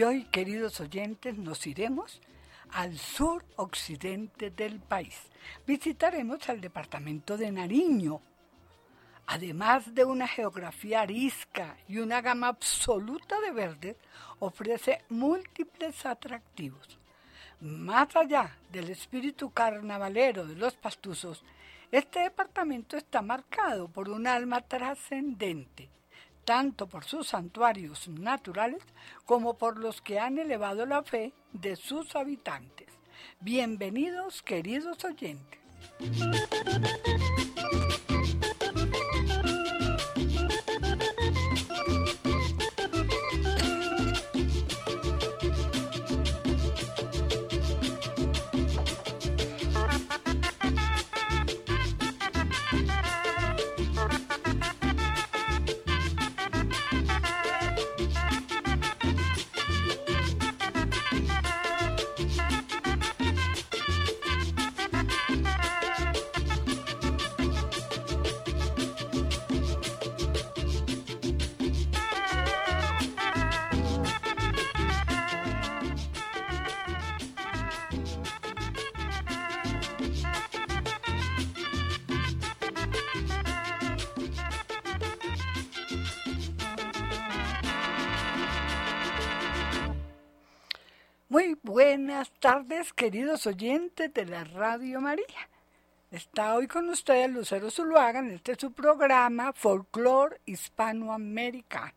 Y hoy, queridos oyentes, nos iremos al sur occidente del país. Visitaremos el departamento de Nariño. Además de una geografía arisca y una gama absoluta de verdes, ofrece múltiples atractivos. Más allá del espíritu carnavalero de los pastuzos, este departamento está marcado por un alma trascendente tanto por sus santuarios naturales como por los que han elevado la fe de sus habitantes. Bienvenidos, queridos oyentes. Queridos oyentes de la Radio María. Está hoy con ustedes Lucero Zuluaga en este su programa Folklore Hispanoamericano.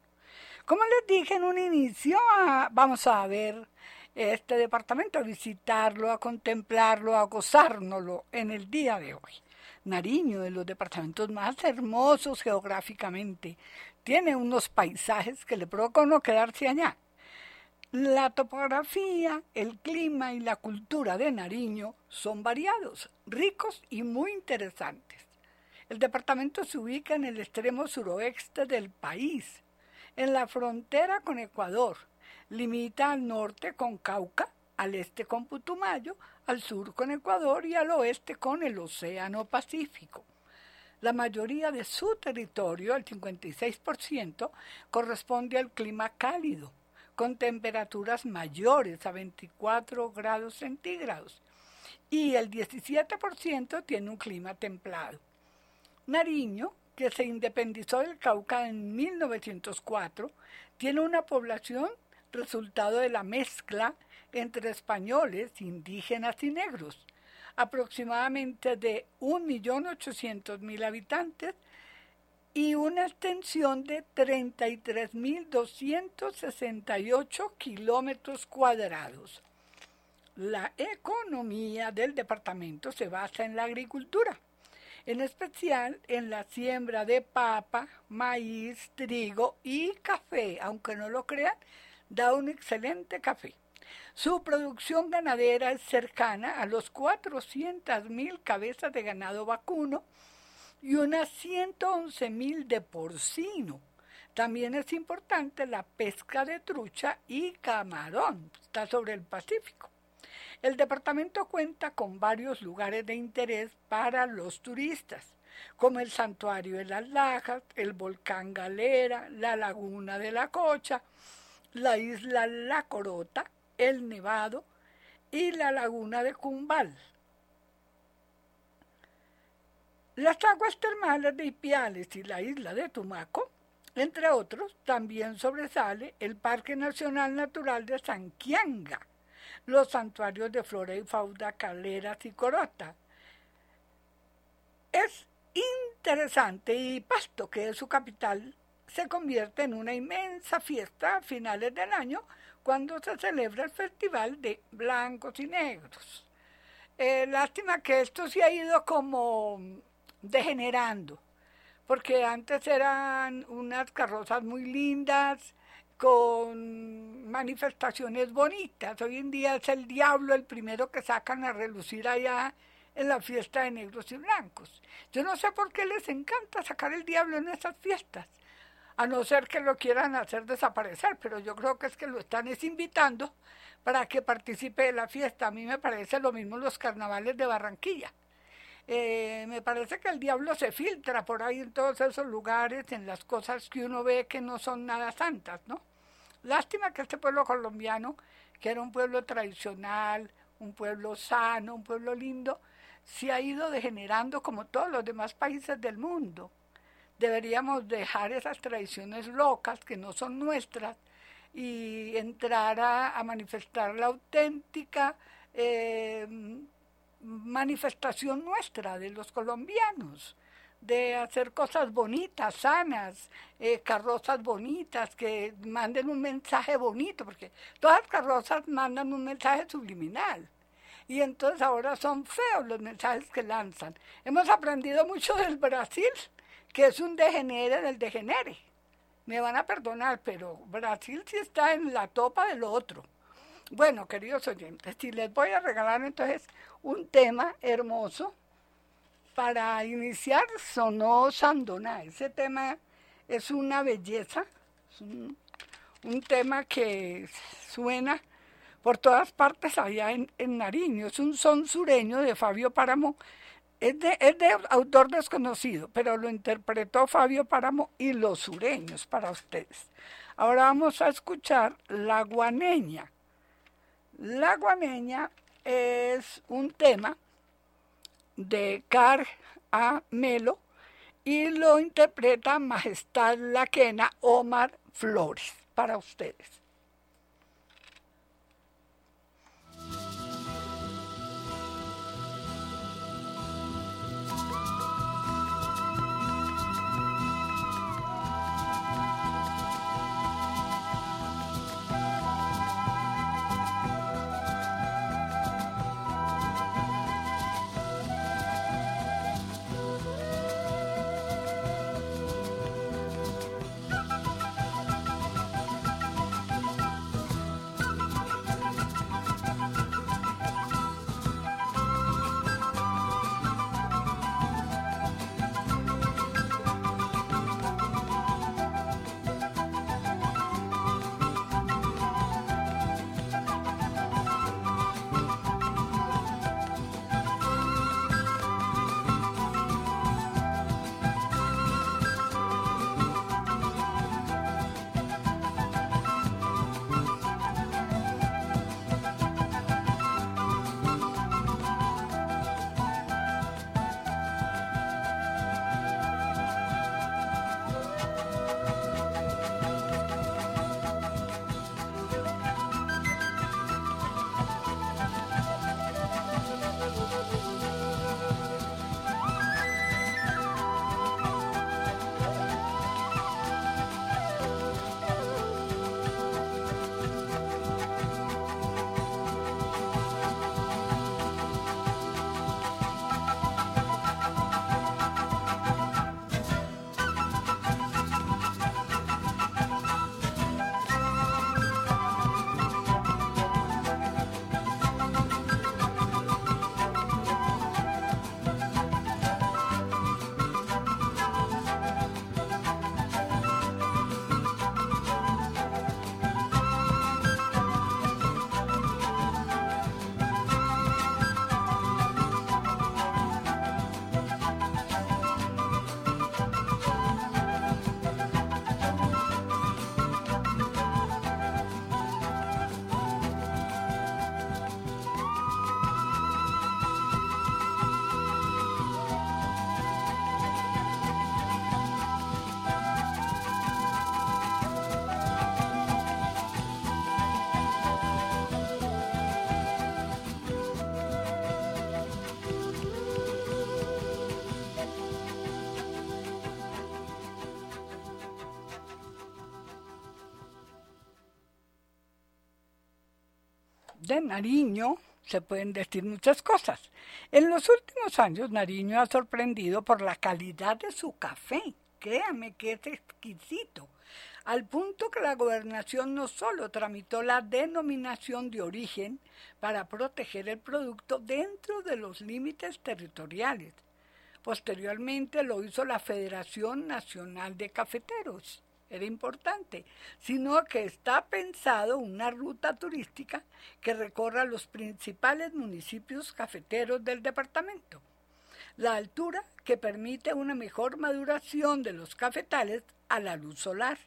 Como les dije en un inicio, ah, vamos a ver este departamento, a visitarlo, a contemplarlo, a gozárnoslo en el día de hoy. Nariño, de los departamentos más hermosos geográficamente, tiene unos paisajes que le provocan no quedarse allá la topografía, el clima y la cultura de Nariño son variados, ricos y muy interesantes. El departamento se ubica en el extremo suroeste del país, en la frontera con Ecuador. Limita al norte con Cauca, al este con Putumayo, al sur con Ecuador y al oeste con el Océano Pacífico. La mayoría de su territorio, el 56%, corresponde al clima cálido con temperaturas mayores a 24 grados centígrados y el 17% tiene un clima templado. Nariño, que se independizó del Cauca en 1904, tiene una población resultado de la mezcla entre españoles, indígenas y negros, aproximadamente de 1.800.000 habitantes y una extensión de 33.268 kilómetros cuadrados. La economía del departamento se basa en la agricultura, en especial en la siembra de papa, maíz, trigo y café, aunque no lo crean, da un excelente café. Su producción ganadera es cercana a los 400.000 cabezas de ganado vacuno, y unas 111 mil de porcino. También es importante la pesca de trucha y camarón, está sobre el Pacífico. El departamento cuenta con varios lugares de interés para los turistas, como el Santuario de las Lajas, el Volcán Galera, la Laguna de la Cocha, la isla La Corota, el Nevado y la Laguna de Cumbal. Las aguas termales de Ipiales y la isla de Tumaco, entre otros, también sobresale el Parque Nacional Natural de Sanquianga, los santuarios de flora y fauna Caleras y Corota. Es interesante y Pasto, que es su capital, se convierte en una inmensa fiesta a finales del año cuando se celebra el Festival de Blancos y Negros. Eh, lástima que esto se ha ido como degenerando, porque antes eran unas carrozas muy lindas, con manifestaciones bonitas. Hoy en día es el diablo el primero que sacan a relucir allá en la fiesta de negros y blancos. Yo no sé por qué les encanta sacar el diablo en esas fiestas, a no ser que lo quieran hacer desaparecer, pero yo creo que es que lo están invitando para que participe de la fiesta. A mí me parece lo mismo los carnavales de Barranquilla. Eh, me parece que el diablo se filtra por ahí en todos esos lugares, en las cosas que uno ve que no son nada santas, ¿no? Lástima que este pueblo colombiano, que era un pueblo tradicional, un pueblo sano, un pueblo lindo, se ha ido degenerando como todos los demás países del mundo. Deberíamos dejar esas tradiciones locas que no son nuestras y entrar a, manifestar la auténtica eh, manifestación nuestra de los colombianos de hacer cosas bonitas, sanas, eh, carrozas bonitas, que manden un mensaje bonito, porque todas las carrozas mandan un mensaje subliminal. Y entonces ahora son feos los mensajes que lanzan. Hemos aprendido mucho del Brasil, que es un degenere del degenere. Me van a perdonar, pero Brasil sí está en la topa de lo otro. Bueno, queridos oyentes, si les voy a regalar entonces un tema hermoso para iniciar sonó Sandona. Ese tema es una belleza, es un, tema que suena por todas partes allá en, Nariño. Es un son sureño de Fabio Páramo. Es de, es de autor desconocido, pero lo interpretó Fabio Páramo y los sureños para ustedes. Ahora vamos a escuchar La Guaneña. La Guaneña es un tema de Car A. Melo y lo interpreta Majestad Laquena Omar Flores para ustedes. De Nariño se pueden decir muchas cosas. En los últimos años, Nariño ha sorprendido por la calidad de su café. Créame que es exquisito. Al punto que la gobernación no solo tramitó la denominación de origen para proteger el producto dentro de los límites territoriales. Posteriormente lo hizo la Federación Nacional de Cafeteros era importante, sino que está pensado una ruta turística que recorra los principales municipios cafeteros del departamento. La altura que permite una mejor maduración de los cafetales a la luz solar,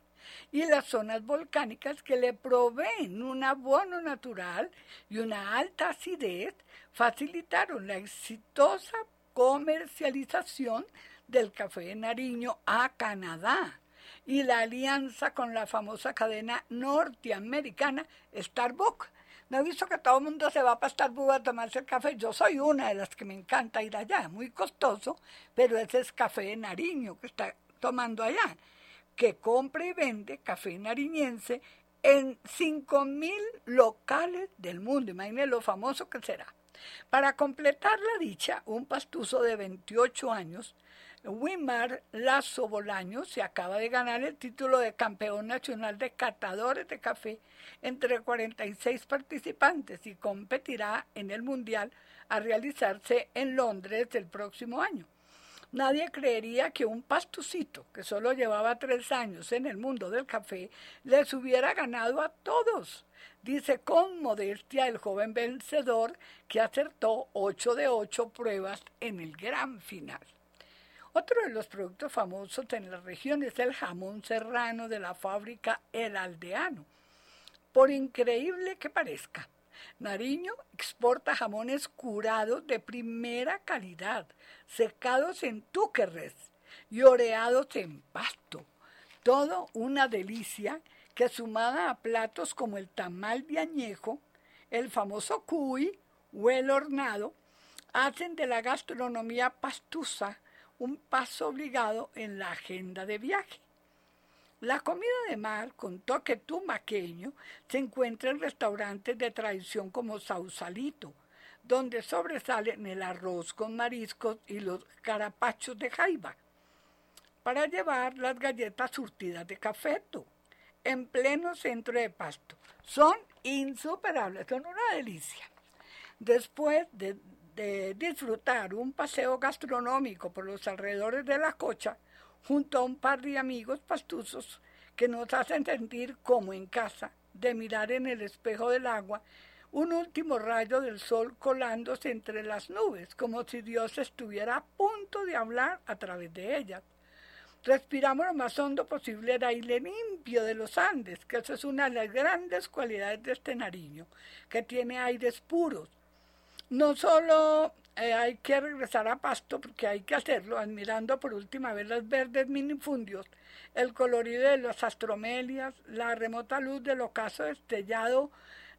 y las zonas volcánicas que le proveen un abono natural y una alta acidez facilitaron la exitosa comercialización del café de Nariño a Canadá y la alianza con la famosa cadena norteamericana Starbucks. No he visto que todo el mundo se va para Starbucks a tomarse el café. Yo soy una de las que me encanta ir allá, muy costoso, pero ese es café de Nariño que está tomando allá, que compra y vende café nariñense en 5.000 locales del mundo. Imagínense lo famoso que será. Para completar la dicha, un pastuso de 28 años, Wimar Lazo Bolaño, se acaba de ganar el título de campeón nacional de catadores de café entre 46 participantes y competirá en el Mundial a realizarse en Londres el próximo año. Nadie creería que un pastucito que solo llevaba tres años en el mundo del café les hubiera ganado a todos dice con modestia el joven vencedor que acertó 8 de 8 pruebas en el gran final. Otro de los productos famosos en la región es el jamón serrano de la fábrica El Aldeano. Por increíble que parezca, Nariño exporta jamones curados de primera calidad, secados en túquerres y oreados en pasto. Todo una delicia que sumada a platos como el tamal de añejo, el famoso cuy o el hornado, hacen de la gastronomía pastusa un paso obligado en la agenda de viaje. La comida de mar con toque tumaqueño se encuentra en restaurantes de tradición como Sausalito, donde sobresalen el arroz con mariscos y los carapachos de jaiba, para llevar las galletas surtidas de cafeto en pleno centro de Pasto. Son insuperables, son una delicia. Después de, disfrutar un paseo gastronómico por los alrededores de la cocha, junto a un par de amigos pastuzos que nos hacen sentir como en casa, de mirar en el espejo del agua un último rayo del sol colándose entre las nubes, como si Dios estuviera a punto de hablar a través de ellas. Respiramos lo más hondo posible el aire limpio de los Andes, que eso es una de las grandes cualidades de este Nariño, que tiene aires puros. No solo eh, hay que regresar a Pasto, porque hay que hacerlo, admirando por última vez los verdes minifundios, el colorido de las astromelias, la remota luz del ocaso destellado,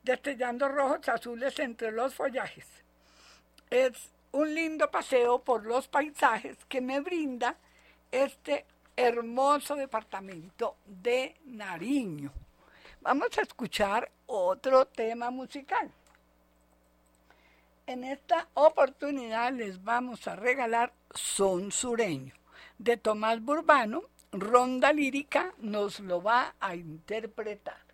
destellando rojos azules entre los follajes. Es un lindo paseo por los paisajes que me brinda este hermoso departamento de Nariño. Vamos a escuchar otro tema musical. En esta oportunidad les vamos a regalar Son Sureño de Tomás Burbano. Ronda Lírica nos lo va a interpretar.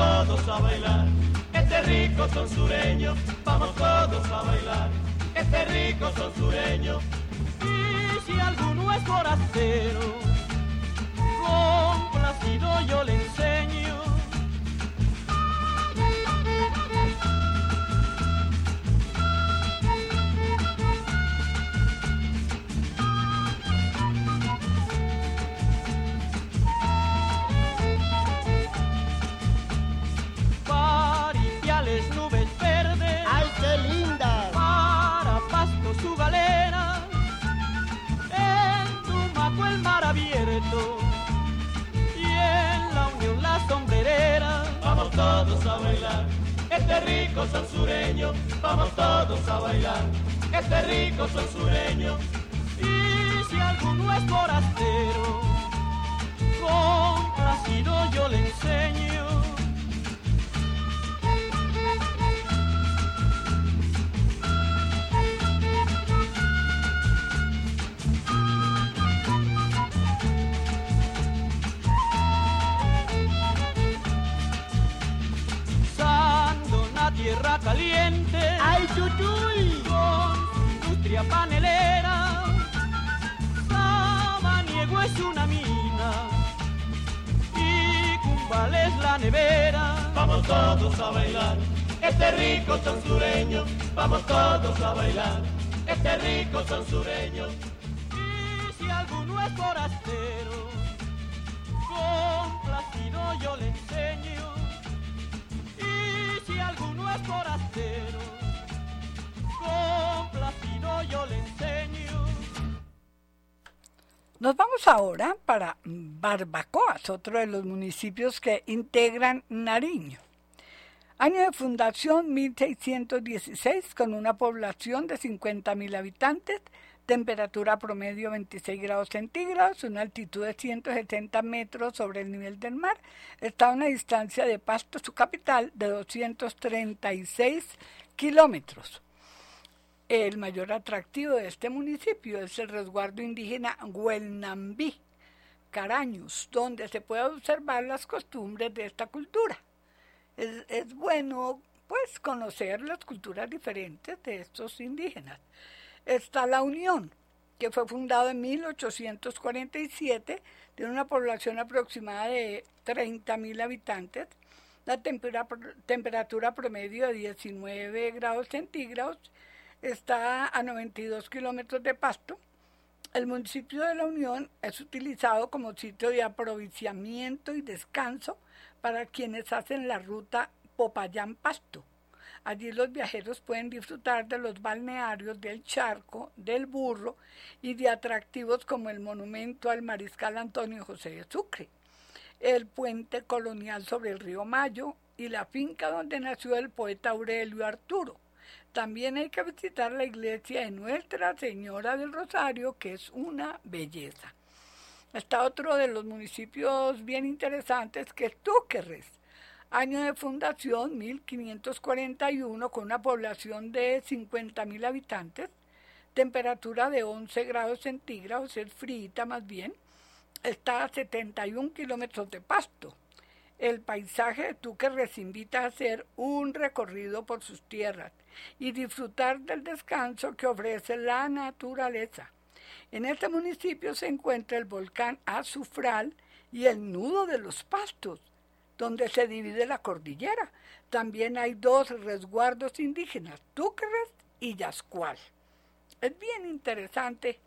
Todos a bailar, este rico son sureños, vamos todos a bailar, este rico son sureños. Y si alguno es forastero, complacido yo le enseño y en la unión la sombrerera. Vamos todos a bailar, este rico son sureño, vamos todos a bailar, este rico son sureño. Y si alguno es forastero, complacido yo le enseño. Caliente. ¡Ay, chuchuy! Con industria panelera. Samaniego es una mina y Cumbal es la nevera. Vamos todos a bailar, este rico son sureños. Vamos todos a bailar, este rico son sureños. Y si alguno es forastero, con Placino yo le enseño. Alguno es forastero, con Placino yo le enseño. Nos vamos ahora para Barbacoas, otro de los municipios que integran Nariño. Año de fundación 1616, con una población de 50.000 habitantes, temperatura promedio 26 grados centígrados, una altitud de 170 metros sobre el nivel del mar, está a una distancia de Pasto, su capital, de 236 kilómetros. El mayor atractivo de este municipio es el resguardo indígena Huelnambí, Caraños, donde se puede observar las costumbres de esta cultura. Es, es bueno pues conocer las culturas diferentes de estos indígenas. Está la Unión, que fue fundada en 1847, tiene una población aproximada de 30.000 habitantes, la temperatura, temperatura promedio de 19 grados centígrados, está a 92 kilómetros de Pasto. El municipio de La Unión es utilizado como sitio de aprovechamiento y descanso para quienes hacen la ruta Popayán-Pasto. Allí los viajeros pueden disfrutar de los balnearios del Charco, del Burro y de atractivos como el monumento al mariscal Antonio José de Sucre, el puente colonial sobre el río Mayo y la finca donde nació el poeta Aurelio Arturo. También hay que visitar la iglesia de Nuestra Señora del Rosario, que es una belleza. Está otro de los municipios bien interesantes, que es Túquerres. Año de fundación 1541, con una población de 50.000 habitantes. Temperatura de 11 grados centígrados, es frita más bien. Está a 71 kilómetros de pasto. El paisaje de Túquerres invita a hacer un recorrido por sus tierras y disfrutar del descanso que ofrece la naturaleza. En este municipio se encuentra el volcán Azufral y el nudo de los pastos, donde se divide la cordillera. También hay dos resguardos indígenas, Túquerres y Yascual. Es bien interesante.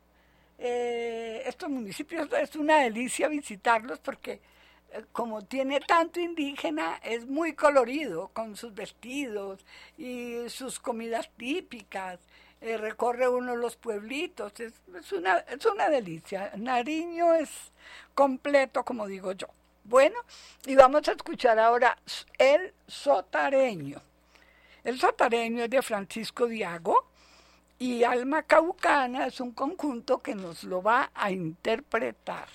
Eh, estos municipios es una delicia visitarlos porque como tiene tanto indígena, es muy colorido con sus vestidos y sus comidas típicas. Eh, recorre uno los pueblitos, es, es, una, es una delicia. Nariño es completo, como digo yo. Bueno, y vamos a escuchar ahora El Sotareño. El Sotareño es de Francisco Diago y Alma Caucana es un conjunto que nos lo va a interpretar.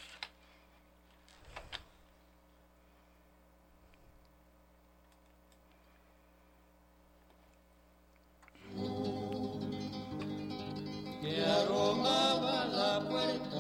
que la puerta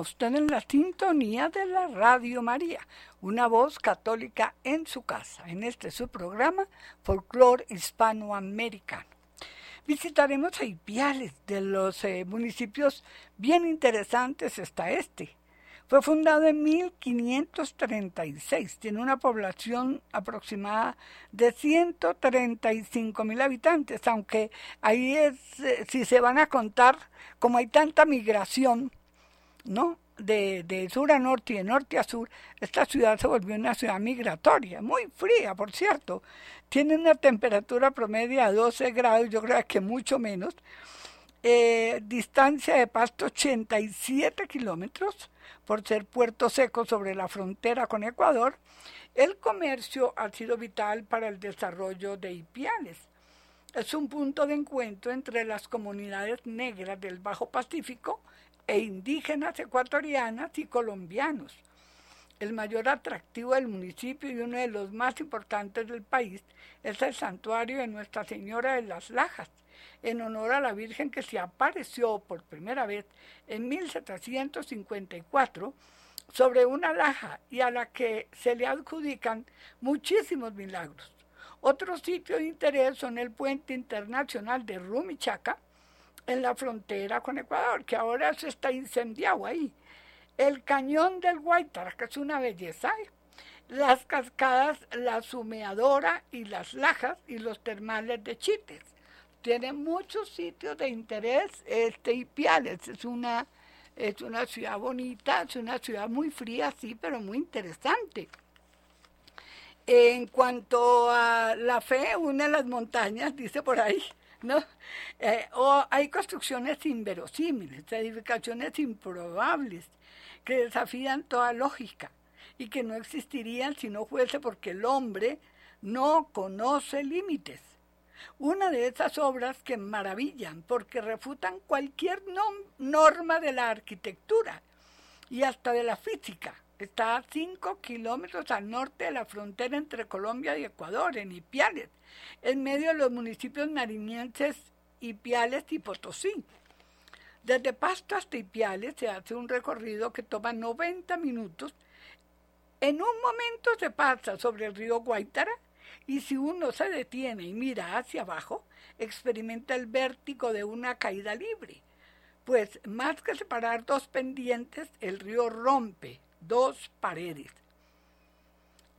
Usted en la sintonía de la Radio María, una voz católica en su casa, en este su programa Folclor Hispanoamericano. Visitaremos a Ipiales, de los eh, municipios bien interesantes está este. Fue fundado en 1536, tiene una población aproximada de 135 mil habitantes, aunque ahí es, eh, si se van a contar, como hay tanta migración, ¿no? De, de, sur a norte y de norte a sur, esta ciudad se volvió una ciudad migratoria, muy fría, por cierto. Tiene una temperatura promedia de 12 grados, yo creo que mucho menos. Eh, distancia de pasto 87 kilómetros, por ser puerto seco sobre la frontera con Ecuador. El comercio ha sido vital para el desarrollo de Ipiales. Es un punto de encuentro entre las comunidades negras del Bajo Pacífico e indígenas ecuatorianas y colombianos. El mayor atractivo del municipio y uno de los más importantes del país es el santuario de Nuestra Señora de las Lajas, en honor a la Virgen que se apareció por primera vez en 1754 sobre una laja y a la que se le adjudican muchísimos milagros. Otro sitio de interés son el puente internacional de Rumichaca, en la frontera con Ecuador, que ahora se está incendiado ahí. El cañón del Guaitara, que es una belleza. ¿eh? Las cascadas, la sumeadora y las lajas y los termales de Chites. Tiene muchos sitios de interés este Ipiales. Es una, es una ciudad bonita, es una ciudad muy fría, sí, pero muy interesante. En cuanto a la fe, una de las montañas, dice por ahí, ¿no? Eh, o hay construcciones inverosímiles, edificaciones improbables, que desafían toda lógica y que no existirían si no fuese porque el hombre no conoce límites. Una de esas obras que maravillan porque refutan cualquier norma de la arquitectura y hasta de la física. Está a 5 kilómetros al norte de la frontera entre Colombia y Ecuador, en Ipiales, en medio de los municipios marinienses Ipiales y Potosí. Desde Pasto hasta Ipiales se hace un recorrido que toma 90 minutos. En un momento se pasa sobre el río Guaitara y si uno se detiene y mira hacia abajo, experimenta el vértigo de una caída libre. Pues más que separar dos pendientes, el río rompe dos paredes.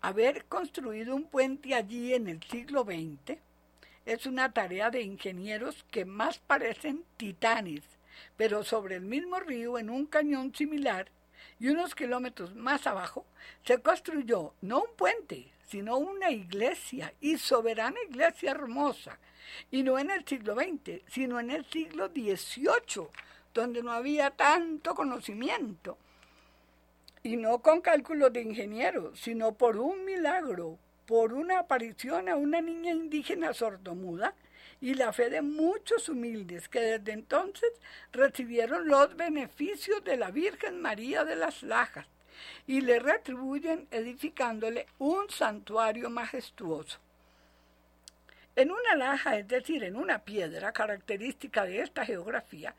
Haber construido un puente allí en el siglo XX es una tarea de ingenieros que más parecen titanes, pero sobre el mismo río, en un cañón similar y unos kilómetros más abajo, se construyó no un puente, sino una iglesia y soberana iglesia hermosa, y no en el siglo XX, sino en el siglo XVIII, donde no había tanto conocimiento y no con cálculos de ingeniero, sino por un milagro, por una aparición a una niña indígena sordomuda y la fe de muchos humildes que desde entonces recibieron los beneficios de la Virgen María de las Lajas y le retribuyen edificándole un santuario majestuoso. En una laja, es decir, en una piedra característica de esta geografía,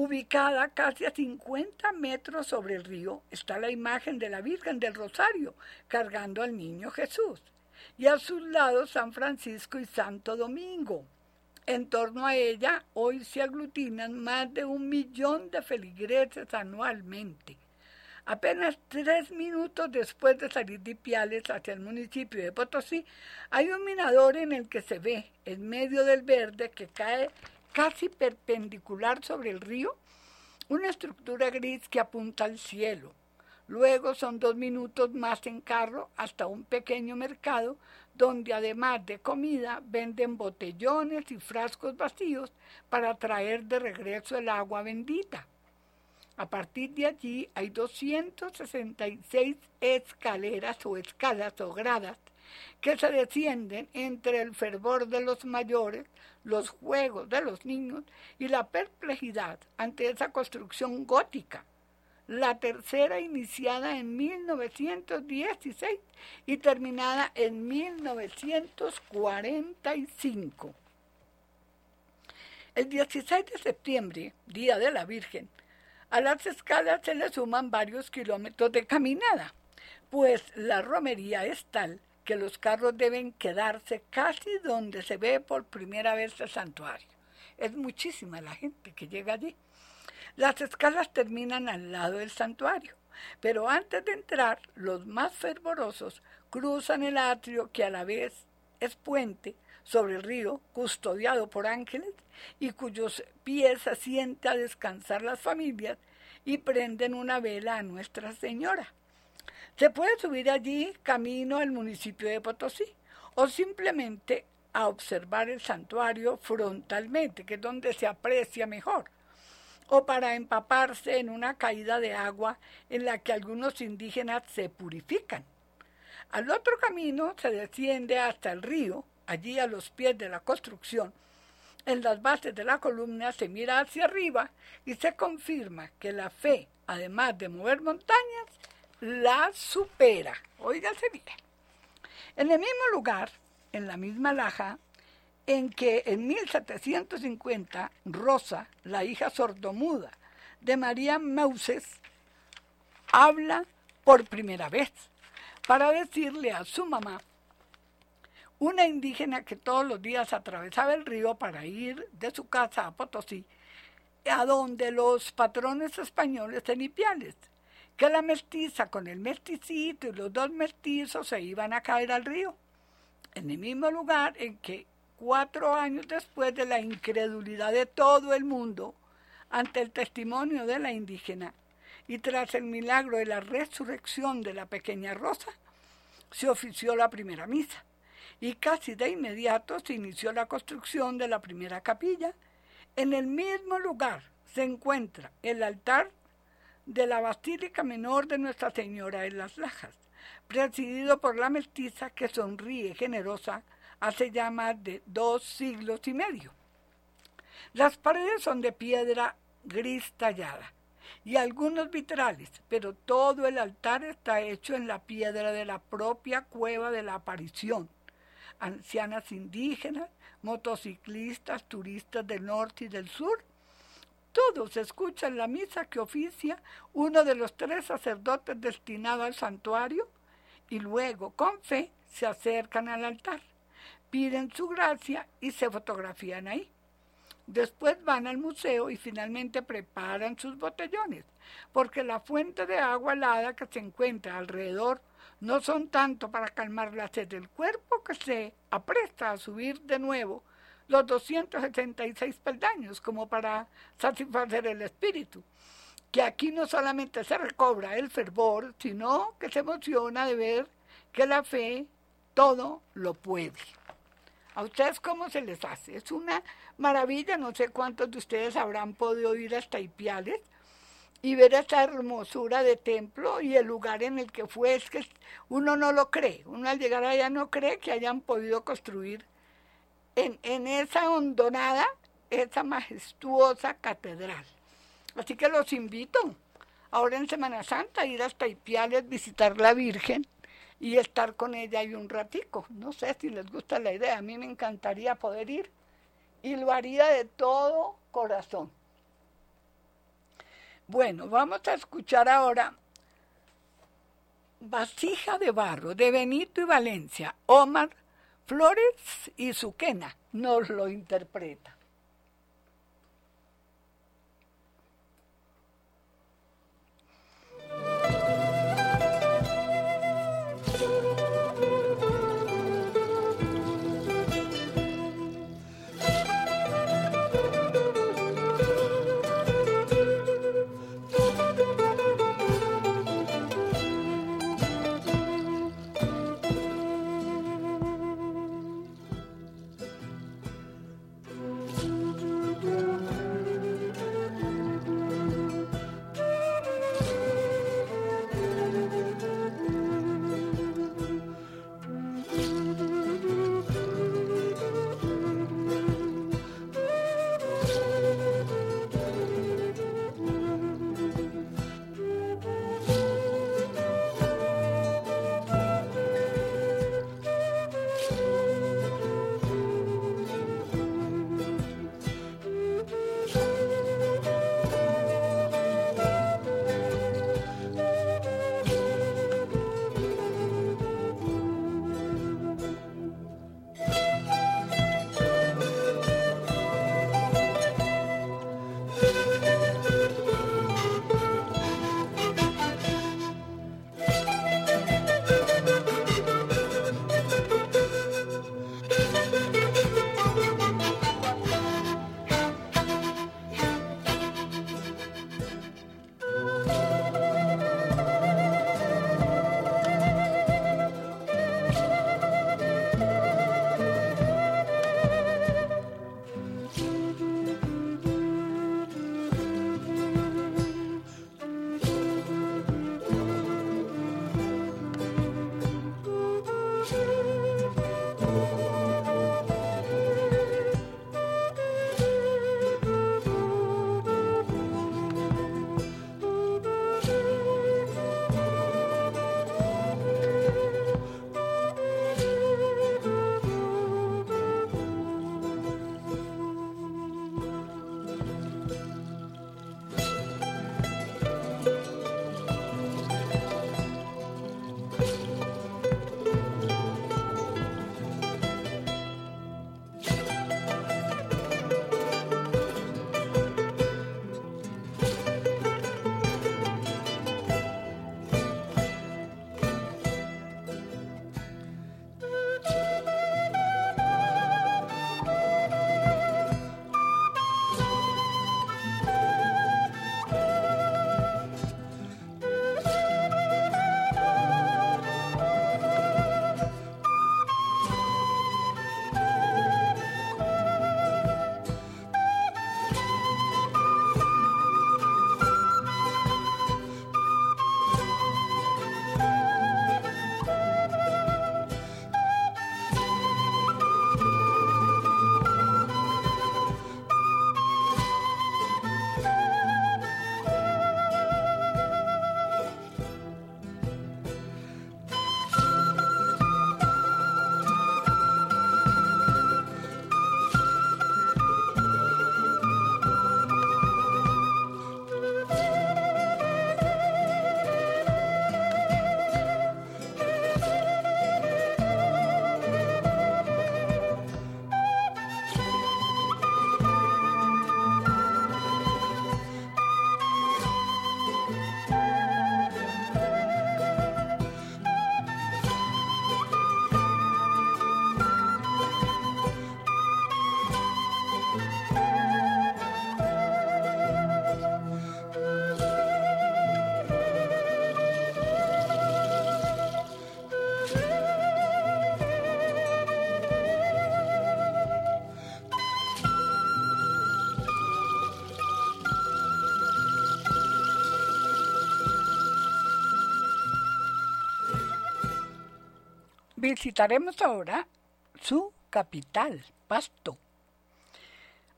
Ubicada casi a 50 metros sobre el río está la imagen de la Virgen del Rosario cargando al niño Jesús y a sus lados San Francisco y Santo Domingo. En torno a ella hoy se aglutinan más de un millón de feligreses anualmente. Apenas tres minutos después de salir de Ipiales hacia el municipio de Potosí, hay un mirador en el que se ve, en medio del verde que cae casi perpendicular sobre el río, una estructura gris que apunta al cielo. Luego son dos minutos más en carro hasta un pequeño mercado donde además de comida venden botellones y frascos vacíos para traer de regreso el agua bendita. A partir de allí hay 266 escaleras o escalas o gradas que se descienden entre el fervor de los mayores, los juegos de los niños y la perplejidad ante esa construcción gótica. La tercera iniciada en 1916 y terminada en 1945. El 16 de septiembre, Día de la Virgen, A las escalas se le suman varios kilómetros de caminada, pues la romería es tal que los carros deben quedarse casi donde se ve por primera vez el santuario. Es muchísima la gente que llega allí. Las escalas terminan al lado del santuario, pero antes de entrar, los más fervorosos cruzan el atrio que a la vez es puente sobre el río, custodiado por ángeles, y cuyos pies asienta a descansar las familias y prenden una vela a Nuestra Señora. Se puede subir allí camino al municipio de Potosí o simplemente a observar el santuario frontalmente, que es donde se aprecia mejor, o para empaparse en una caída de agua en la que algunos indígenas se purifican. Al otro camino se desciende hasta el río, allí a los pies de la construcción. En las bases de la columna se mira hacia arriba y se confirma que la fe, además de mover montañas, la supera. Óigase bien. En el mismo lugar, en la misma laja, en que en 1750 Rosa, la hija sordomuda de María Mauses, habla por primera vez para decirle a su mamá, una indígena que todos los días atravesaba el río para ir de su casa a Potosí, a donde los patrones españoles en Ipiales, que la mestiza con el mesticito y los dos mestizos se iban a caer al río, en el mismo lugar en que cuatro años después de la incredulidad de todo el mundo ante el testimonio de la indígena y tras el milagro de la resurrección de la pequeña Rosa, se ofició la primera misa y casi de inmediato se inició la construcción de la primera capilla. En el mismo lugar se encuentra el altar de la Basílica Menor de Nuestra Señora de las Lajas, presidido por la mestiza que sonríe generosa hace ya más de dos siglos y medio. Las paredes son de piedra gris tallada y algunos vitrales, pero todo el altar está hecho en la piedra de la propia cueva de la aparición. Ancianas indígenas, motociclistas, turistas del norte y del sur todos escuchan la misa que oficia uno de los tres sacerdotes destinados al santuario y luego, con fe, se acercan al altar, piden su gracia y se fotografían ahí. Después van al museo y finalmente preparan sus botellones, porque la fuente de agua helada que se encuentra alrededor no son tanto para calmar la sed del cuerpo que se apresta a subir de nuevo los 276 peldaños como para satisfacer el espíritu. Que aquí no solamente se recobra el fervor, sino que se emociona de ver que la fe todo lo puede. ¿A ustedes cómo se les hace? Es una maravilla, no sé cuántos de ustedes habrán podido ir hasta Ipiales y ver esta hermosura de templo y el lugar en el que fue, es que uno no lo cree, uno al llegar allá no cree que hayan podido construir en, esa hondonada, esa majestuosa catedral. Así que los invito ahora en Semana Santa a ir hasta Ipiales, visitar la Virgen y estar con ella ahí un ratico. No sé si les gusta la idea, a mí me encantaría poder ir y lo haría de todo corazón. Bueno, vamos a escuchar ahora Vasija de Barro de Benito y Valencia, Omar Flores y Suquena nos lo interpreta. Visitaremos ahora su capital, Pasto.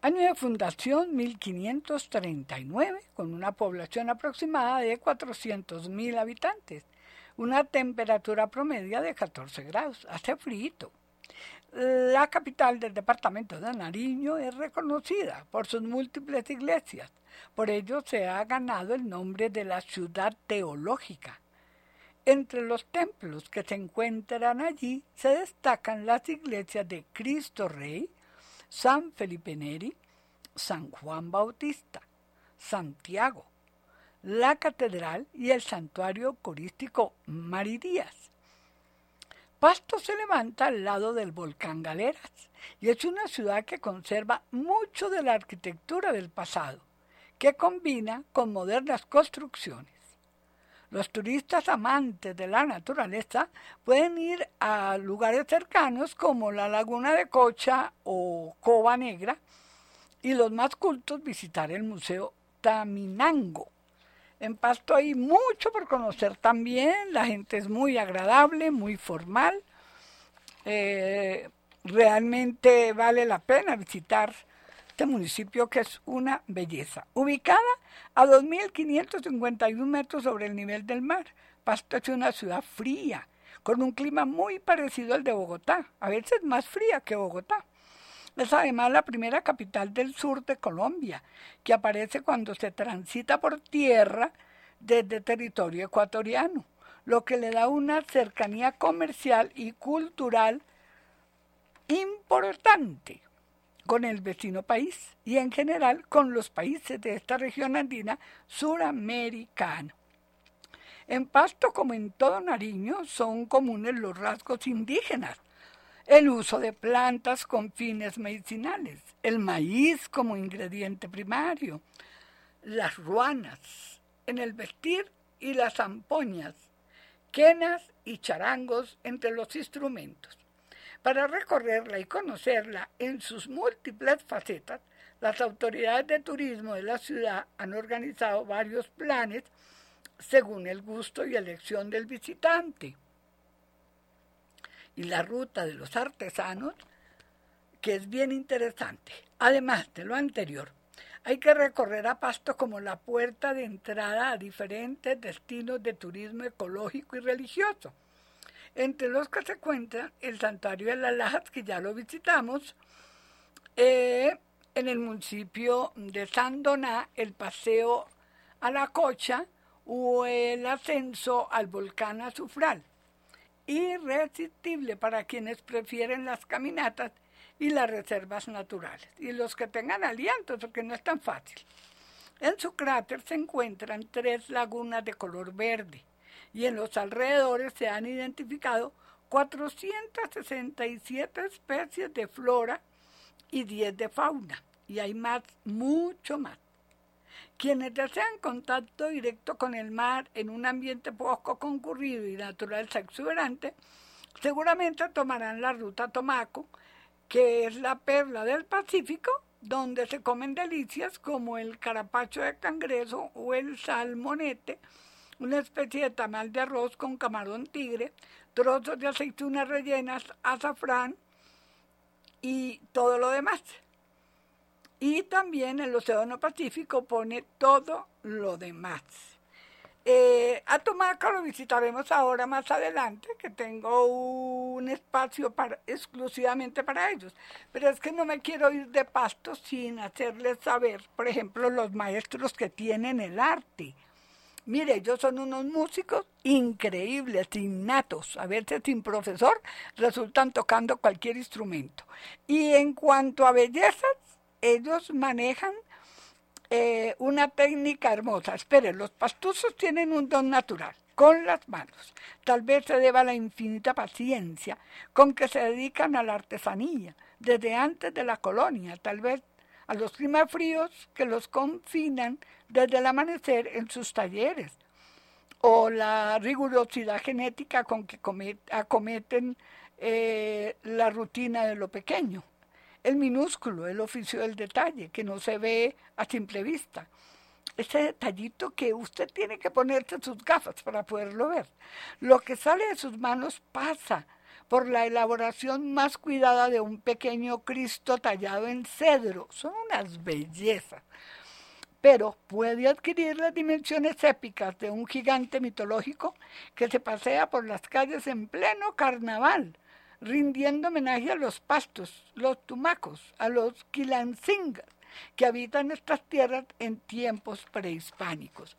Año de fundación 1539, con una población aproximada de 400.000 habitantes, una temperatura promedia de 14 grados, hace frío. La capital del departamento de Nariño es reconocida por sus múltiples iglesias, por ello se ha ganado el nombre de la ciudad teológica. Entre los templos que se encuentran allí se destacan las iglesias de Cristo Rey, San Felipe Neri, San Juan Bautista, Santiago, la catedral y el santuario corístico Maridías. Pasto se levanta al lado del volcán Galeras y es una ciudad que conserva mucho de la arquitectura del pasado, que combina con modernas construcciones. Los turistas amantes de la naturaleza pueden ir a lugares cercanos como la Laguna de Cocha o Cova Negra y los más cultos visitar el Museo Taminango. En Pasto hay mucho por conocer también, la gente es muy agradable, muy formal. Eh, realmente vale la pena visitar este municipio que es una belleza. Ubicada a 2.551 metros sobre el nivel del mar, Pasto es una ciudad fría, con un clima muy parecido al de Bogotá, a veces más fría que Bogotá. Es además la primera capital del sur de Colombia, que aparece cuando se transita por tierra desde territorio ecuatoriano, lo que le da una cercanía comercial y cultural importante con el vecino país y en general con los países de esta región andina suramericana. En Pasto, como en todo Nariño, son comunes los rasgos indígenas, el uso de plantas con fines medicinales, el maíz como ingrediente primario, las ruanas en el vestir y las zampoñas, quenas y charangos entre los instrumentos. Para recorrerla y conocerla en sus múltiples facetas, las autoridades de turismo de la ciudad han organizado varios planes según el gusto y elección del visitante. Y la ruta de los artesanos, que es bien interesante. Además de lo anterior, hay que recorrer a Pasto como la puerta de entrada a diferentes destinos de turismo ecológico y religioso entre los que se encuentra el santuario de las Lajas, que ya lo visitamos, eh, en el municipio de San Doná, el paseo a la Cocha o el ascenso al volcán Azufral. Irresistible para quienes prefieren las caminatas y las reservas naturales, y los que tengan aliento, porque no es tan fácil. En su cráter se encuentran tres lagunas de color verde, y en los alrededores se han identificado 467 especies de flora y 10 de fauna. Y hay más, mucho más. Quienes desean contacto directo con el mar en un ambiente poco concurrido y natural exuberante, seguramente tomarán la ruta Tomaco, que es la perla del Pacífico, donde se comen delicias como el carapacho de cangrejo o el salmonete, una especie de tamal de arroz con camarón tigre, trozos de aceitunas rellenas, azafrán y todo lo demás. Y también el Océano Pacífico pone todo lo demás. Eh, a Tomaca lo visitaremos ahora más adelante, que tengo un espacio para, exclusivamente para ellos. Pero es que no me quiero ir de pasto sin hacerles saber, por ejemplo, los maestros que tienen el arte. Mire, ellos son unos músicos increíbles, innatos. A veces sin profesor resultan tocando cualquier instrumento. Y en cuanto a bellezas, ellos manejan eh, una técnica hermosa. Esperen, los pastuzos tienen un don natural con las manos. Tal vez se deba a la infinita paciencia con que se dedican a la artesanía desde antes de la colonia. Tal vez a los fríos que los confinan desde el amanecer en sus talleres, o la rigurosidad genética con que acometen eh, la rutina de lo pequeño, el minúsculo, el oficio del detalle, que no se ve a simple vista. Ese detallito que usted tiene que ponerse sus gafas para poderlo ver. Lo que sale de sus manos pasa por la elaboración más cuidada de un pequeño Cristo tallado en cedro. Son unas bellezas. Pero puede adquirir las dimensiones épicas de un gigante mitológico que se pasea por las calles en pleno carnaval, rindiendo homenaje a los pastos, los tumacos, a los quilancingas, que habitan estas tierras en tiempos prehispánicos.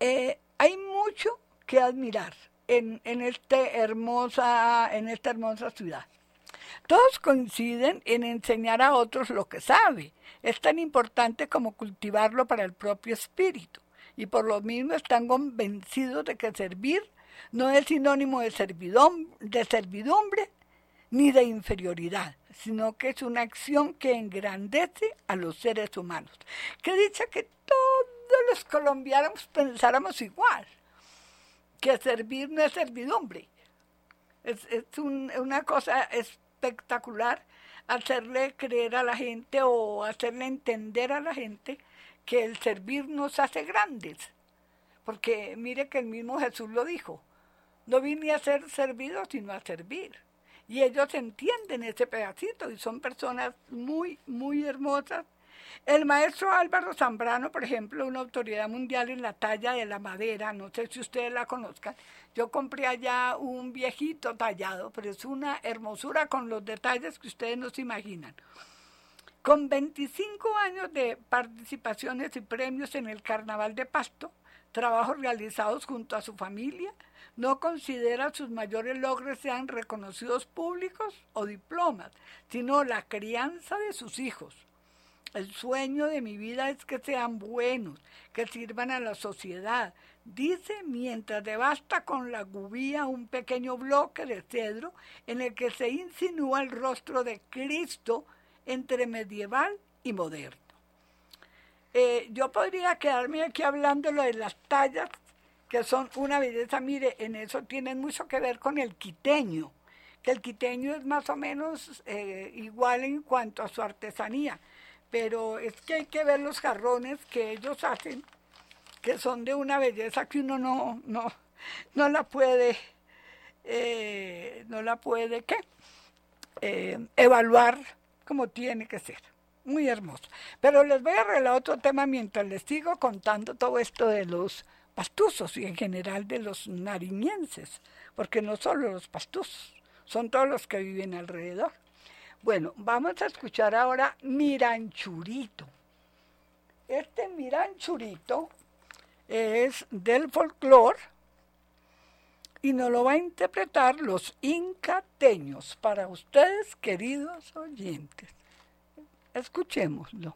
Eh, hay mucho que admirar en, este hermosa, en esta hermosa ciudad. Todos coinciden en enseñar a otros lo que sabe. Es tan importante como cultivarlo para el propio espíritu. Y por lo mismo están convencidos de que servir no es sinónimo de, de servidumbre ni de inferioridad, sino que es una acción que engrandece a los seres humanos. Que dicha que todos los colombianos pensáramos igual, que servir no es servidumbre. Es, una cosa espectacular hacerle creer a la gente o hacerle entender a la gente que el servir nos hace grandes. Porque mire que el mismo Jesús lo dijo, no vine a ser servido sino a servir. Y ellos entienden ese pedacito y son personas muy, muy hermosas. El maestro Álvaro Zambrano, por ejemplo, una autoridad mundial en la talla de la madera, no sé si ustedes la conozcan, yo compré allá un viejito tallado, pero es una hermosura con los detalles que ustedes no se imaginan. Con 25 años de participaciones y premios en el Carnaval de Pasto, trabajos realizados junto a su familia, no considera sus mayores logros sean reconocidos públicos o diplomas, sino la crianza de sus hijos. El sueño de mi vida es que sean buenos, que sirvan a la sociedad. Dice mientras devasta con la gubía un pequeño bloque de cedro en el que se insinúa el rostro de Cristo entre medieval y moderno. Eh, yo podría quedarme aquí hablando de las tallas que son una belleza. Mire, en eso tienen mucho que ver con el quiteño, que el quiteño es más o menos eh, igual en cuanto a su artesanía, pero es que hay que ver los jarrones que ellos hacen, que son de una belleza que uno no, no, no la puede, eh, no la puede, ¿qué? Eh, evaluar como tiene que ser. Muy hermoso. Pero les voy a arreglar otro tema mientras les sigo contando todo esto de los pastuzos y en general de los nariñenses, porque no solo los pastuzos, son todos los que viven alrededor. Bueno, vamos a escuchar ahora Miranchurito. Este Miranchurito es del folclore y nos lo va a interpretar los incateños para ustedes, queridos oyentes. Escuchémoslo.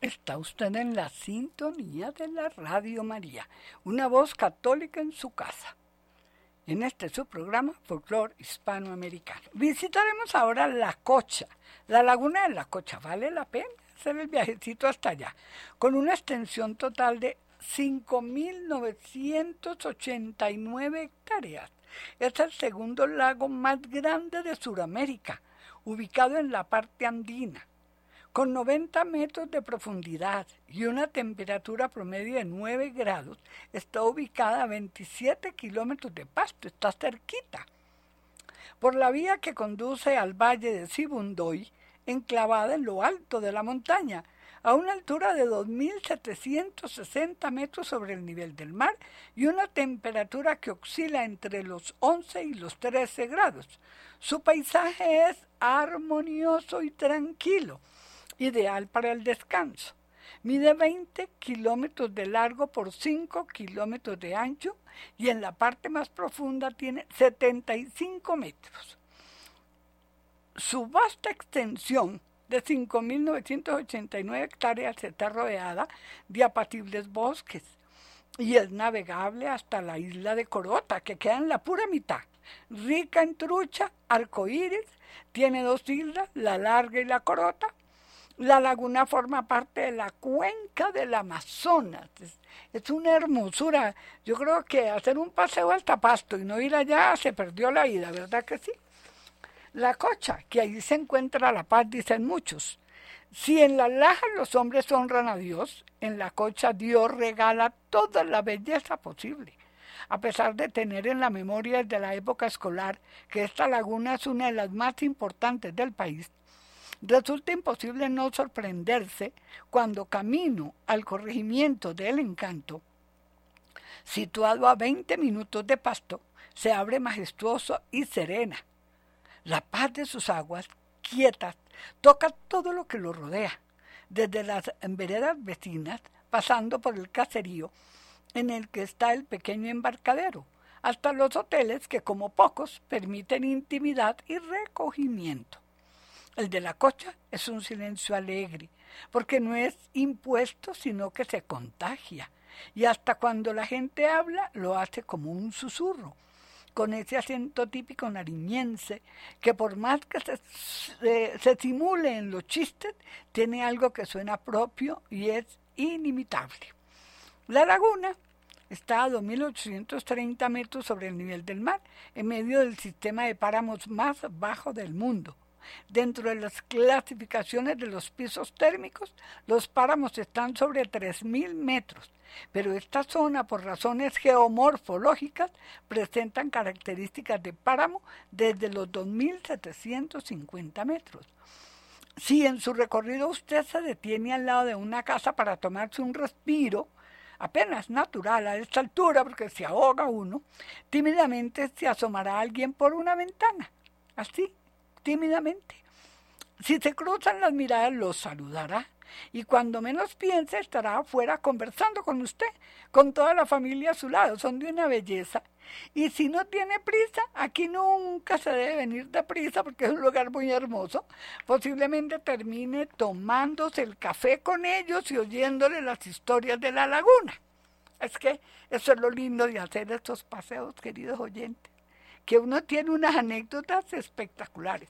Está usted en la sintonía de la Radio María, una voz católica en su casa. En este su programa, Folklore Hispanoamericano. Visitaremos ahora La Cocha. La laguna de La Cocha vale la pena hacer el viajecito hasta allá, con una extensión total de 5.989 hectáreas. Es el segundo lago más grande de Sudamérica, ubicado en la parte andina con 90 metros de profundidad y una temperatura promedio de 9 grados, está ubicada a 27 kilómetros de pasto, está cerquita. Por la vía que conduce al valle de Sibundoy, enclavada en lo alto de la montaña, a una altura de 2.760 metros sobre el nivel del mar y una temperatura que oscila entre los 11 y los 13 grados. Su paisaje es armonioso y tranquilo ideal para el descanso. Mide 20 kilómetros de largo por 5 kilómetros de ancho y en la parte más profunda tiene 75 metros. Su vasta extensión de 5.989 hectáreas está rodeada de apacibles bosques y es navegable hasta la isla de Corota, que queda en la pura mitad. Rica en trucha, arcoíris, tiene dos islas, la larga y la Corota, la laguna forma parte de la cuenca del Amazonas. Es, una hermosura. Yo creo que hacer un paseo al Tapasto y no ir allá se perdió la ida, ¿verdad que sí? La cocha, que ahí se encuentra la paz, dicen muchos. Si en la laja los hombres honran a Dios, en la cocha Dios regala toda la belleza posible. A pesar de tener en la memoria desde la época escolar que esta laguna es una de las más importantes del país, Resulta imposible no sorprenderse cuando camino al corregimiento del encanto, situado a 20 minutos de pasto, se abre majestuoso y serena. La paz de sus aguas, quietas, toca todo lo que lo rodea, desde las veredas vecinas, pasando por el caserío en el que está el pequeño embarcadero, hasta los hoteles que como pocos permiten intimidad y recogimiento. El de la cocha es un silencio alegre, porque no es impuesto, sino que se contagia. Y hasta cuando la gente habla, lo hace como un susurro, con ese acento típico nariñense, que por más que se, se simule en los chistes, tiene algo que suena propio y es inimitable. La laguna está a 2.830 metros sobre el nivel del mar, en medio del sistema de páramos más bajo del mundo. Dentro de las clasificaciones de los pisos térmicos, los páramos están sobre 3.000 metros, pero esta zona, por razones geomorfológicas, presentan características de páramo desde los 2.750 metros. Si en su recorrido usted se detiene al lado de una casa para tomarse un respiro, apenas natural a esta altura, porque se ahoga uno, tímidamente se asomará alguien por una ventana, así, tímidamente. Si se cruzan las miradas, los saludará y cuando menos piense estará afuera conversando con usted, con toda la familia a su lado, son de una belleza. Y si no tiene prisa, aquí nunca se debe venir de prisa porque es un lugar muy hermoso, posiblemente termine tomándose el café con ellos y oyéndole las historias de la laguna. Es que eso es lo lindo de hacer estos paseos, queridos oyentes que uno tiene unas anécdotas espectaculares.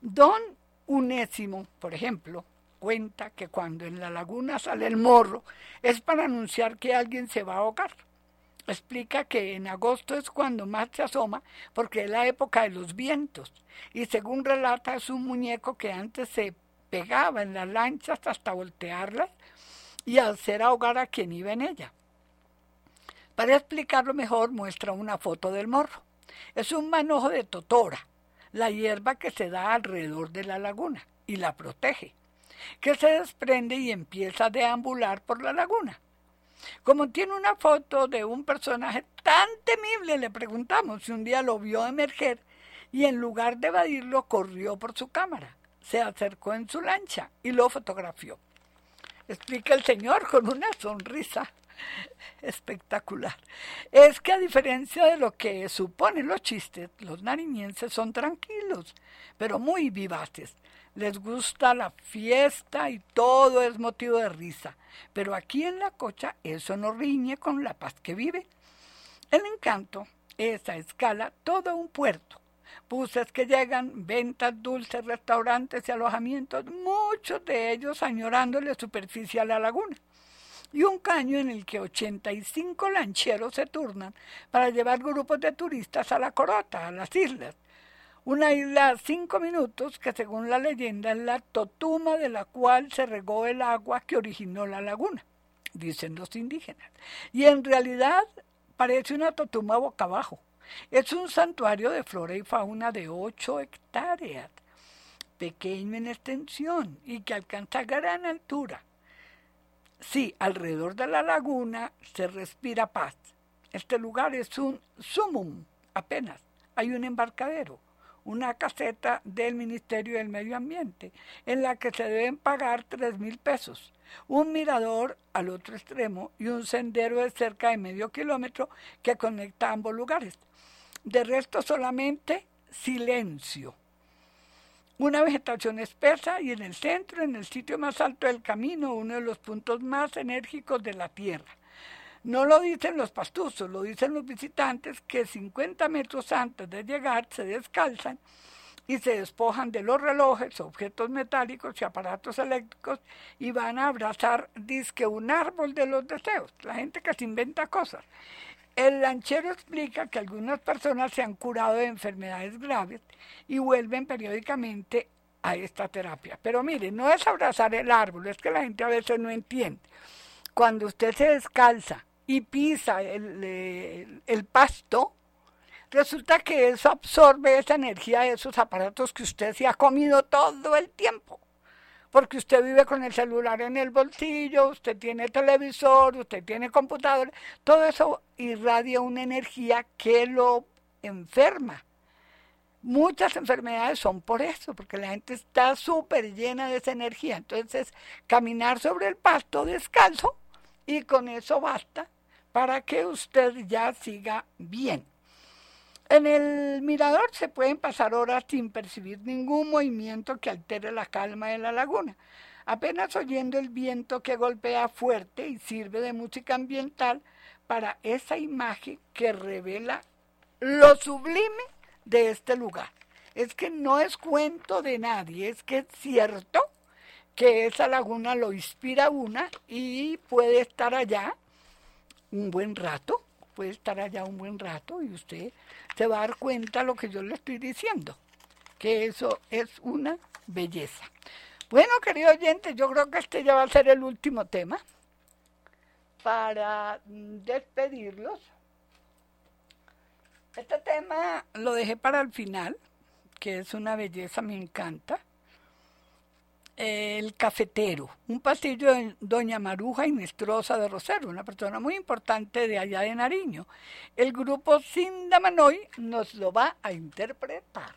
Don Unésimo, por ejemplo, cuenta que cuando en la laguna sale el morro es para anunciar que alguien se va a ahogar. Explica que en agosto es cuando más se asoma porque es la época de los vientos y según relata es un muñeco que antes se pegaba en las lanchas hasta voltearlas y hacer ahogar a quien iba en ella. Para explicarlo mejor muestra una foto del morro. Es un manojo de totora, la hierba que se da alrededor de la laguna y la protege, que se desprende y empieza a deambular por la laguna. Como tiene una foto de un personaje tan temible, le preguntamos si un día lo vio emerger y en lugar de evadirlo corrió por su cámara, se acercó en su lancha y lo fotografió. Explica el señor con una sonrisa Espectacular. Es que a diferencia de lo que suponen los chistes, los nariñenses son tranquilos, pero muy vivaces. Les gusta la fiesta y todo es motivo de risa. Pero aquí en la cocha eso no riñe con la paz que vive. El encanto es a escala todo un puerto. Buses que llegan, ventas, dulces, restaurantes y alojamientos, muchos de ellos añorándole superficie a la laguna y un caño en el que 85 lancheros se turnan para llevar grupos de turistas a la Corota, a las islas. Una isla a cinco minutos que según la leyenda es la totuma de la cual se regó el agua que originó la laguna, dicen los indígenas. Y en realidad parece una totuma boca abajo. Es un santuario de flora y fauna de 8 hectáreas, pequeño en extensión y que alcanza gran altura Sí, alrededor de la laguna se respira paz. Este lugar es un sumum, apenas. Hay un embarcadero, una caseta del Ministerio del Medio Ambiente, en la que se deben pagar tres mil pesos, un mirador al otro extremo y un sendero de cerca de medio kilómetro que conecta ambos lugares. De resto solamente silencio una vegetación espesa y en el centro, en el sitio más alto del camino, uno de los puntos más enérgicos de la tierra. No lo dicen los pastuzos, lo dicen los visitantes que 50 metros antes de llegar se descalzan y se despojan de los relojes, objetos metálicos y aparatos eléctricos y van a abrazar disque un árbol de los deseos. La gente que se inventa cosas. El lanchero explica que algunas personas se han curado de enfermedades graves y vuelven periódicamente a esta terapia. Pero mire, no es abrazar el árbol, es que la gente a veces no entiende. Cuando usted se descalza y pisa el, pasto, resulta que eso absorbe esa energía de esos aparatos que usted se ha comido todo el tiempo porque usted vive con el celular en el bolsillo, usted tiene televisor, usted tiene computador, todo eso irradia una energía que lo enferma. Muchas enfermedades son por eso, porque la gente está súper llena de esa energía. Entonces, caminar sobre el pasto descalzo y con eso basta para que usted ya siga bien. En el mirador se pueden pasar horas sin percibir ningún movimiento que altere la calma de la laguna, apenas oyendo el viento que golpea fuerte y sirve de música ambiental para esa imagen que revela lo sublime de este lugar. Es que no es cuento de nadie, es que es cierto que esa laguna lo inspira una y puede estar allá un buen rato, puede estar allá un buen rato y usted se va a dar cuenta lo que yo le estoy diciendo, que eso es una belleza. Bueno, querido oyente, yo creo que este ya va a ser el último tema para despedirlos. Este tema lo dejé para el final, que es una belleza, me encanta. El cafetero, un pasillo de Doña Maruja y Nestrosa de Rosero, una persona muy importante de allá de Nariño. El grupo Sindamanoy nos lo va a interpretar.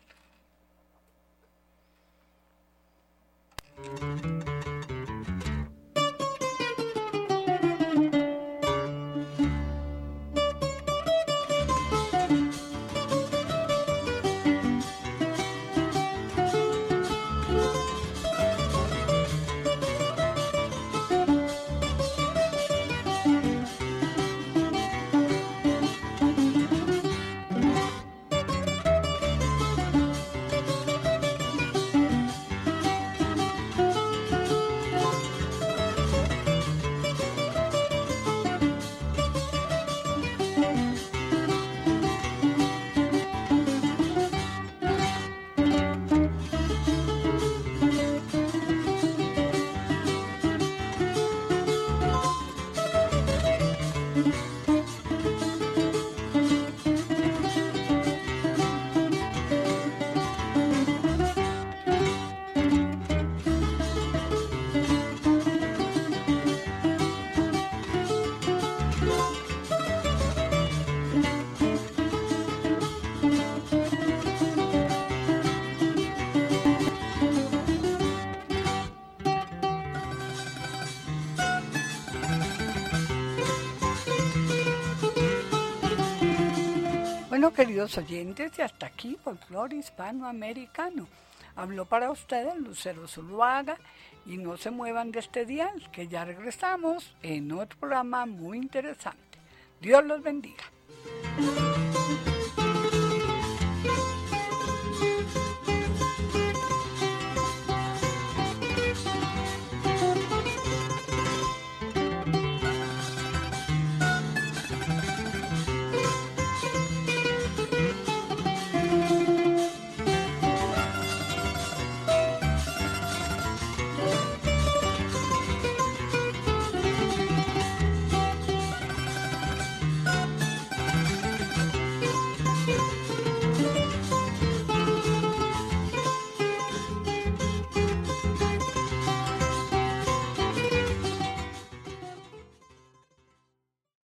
Bueno, queridos oyentes, y hasta aquí folclore hispanoamericano. Habló para ustedes Lucero Zuluaga y no se muevan de este dial, que ya regresamos en otro programa muy interesante. Dios los bendiga.